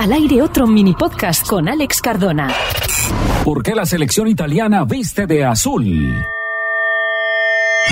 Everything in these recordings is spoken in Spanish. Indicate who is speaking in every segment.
Speaker 1: Al aire otro mini podcast con Alex Cardona.
Speaker 2: ¿Por qué la selección italiana viste de azul?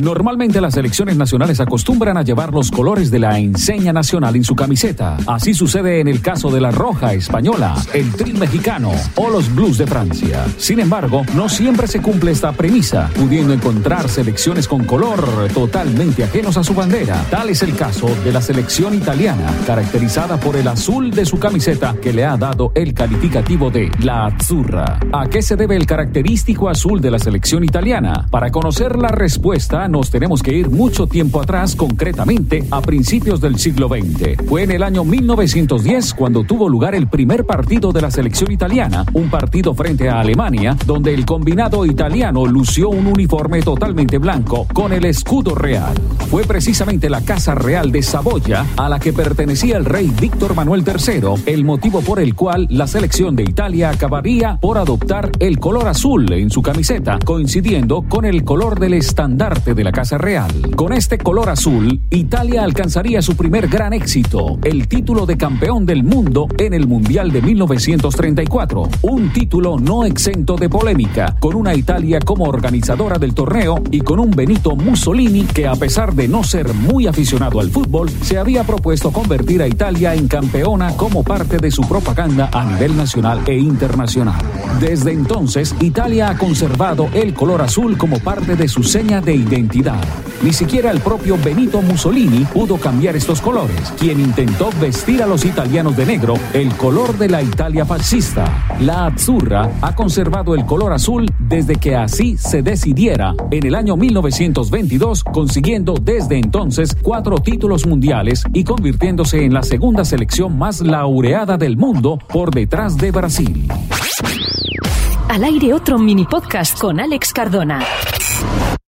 Speaker 2: Normalmente las selecciones nacionales acostumbran a llevar los colores de la enseña nacional en su camiseta. Así sucede en el caso de la roja española, el tri mexicano o los blues de Francia. Sin embargo, no siempre se cumple esta premisa, pudiendo encontrar selecciones con color totalmente ajenos a su bandera. Tal es el caso de la selección italiana, caracterizada por el azul de su camiseta que le ha dado el calificativo de la azzurra. ¿A qué se debe el característico azul de la selección italiana? Para conocer la respuesta, nos tenemos que ir mucho tiempo atrás, concretamente a principios del siglo XX. Fue en el año 1910 cuando tuvo lugar el primer partido de la selección italiana, un partido frente a Alemania, donde el combinado italiano lució un uniforme totalmente blanco con el escudo real. Fue precisamente la Casa Real de Saboya a la que pertenecía el rey Víctor Manuel III, el motivo por el cual la selección de Italia acabaría por adoptar el color azul en su camiseta, coincidiendo con el color del estandarte de la Casa Real. Con este color azul, Italia alcanzaría su primer gran éxito, el título de campeón del mundo en el Mundial de 1934. Un título no exento de polémica, con una Italia como organizadora del torneo y con un Benito Mussolini que a pesar de no ser muy aficionado al fútbol, se había propuesto convertir a Italia en campeona como parte de su propaganda a nivel nacional e internacional. Desde entonces, Italia ha conservado el color azul como parte de su seña de ni siquiera el propio Benito Mussolini pudo cambiar estos colores, quien intentó vestir a los italianos de negro, el color de la Italia fascista. La Azzurra ha conservado el color azul desde que así se decidiera en el año 1922, consiguiendo desde entonces cuatro títulos mundiales y convirtiéndose en la segunda selección más laureada del mundo por detrás de Brasil.
Speaker 1: Al aire otro mini podcast con Alex Cardona.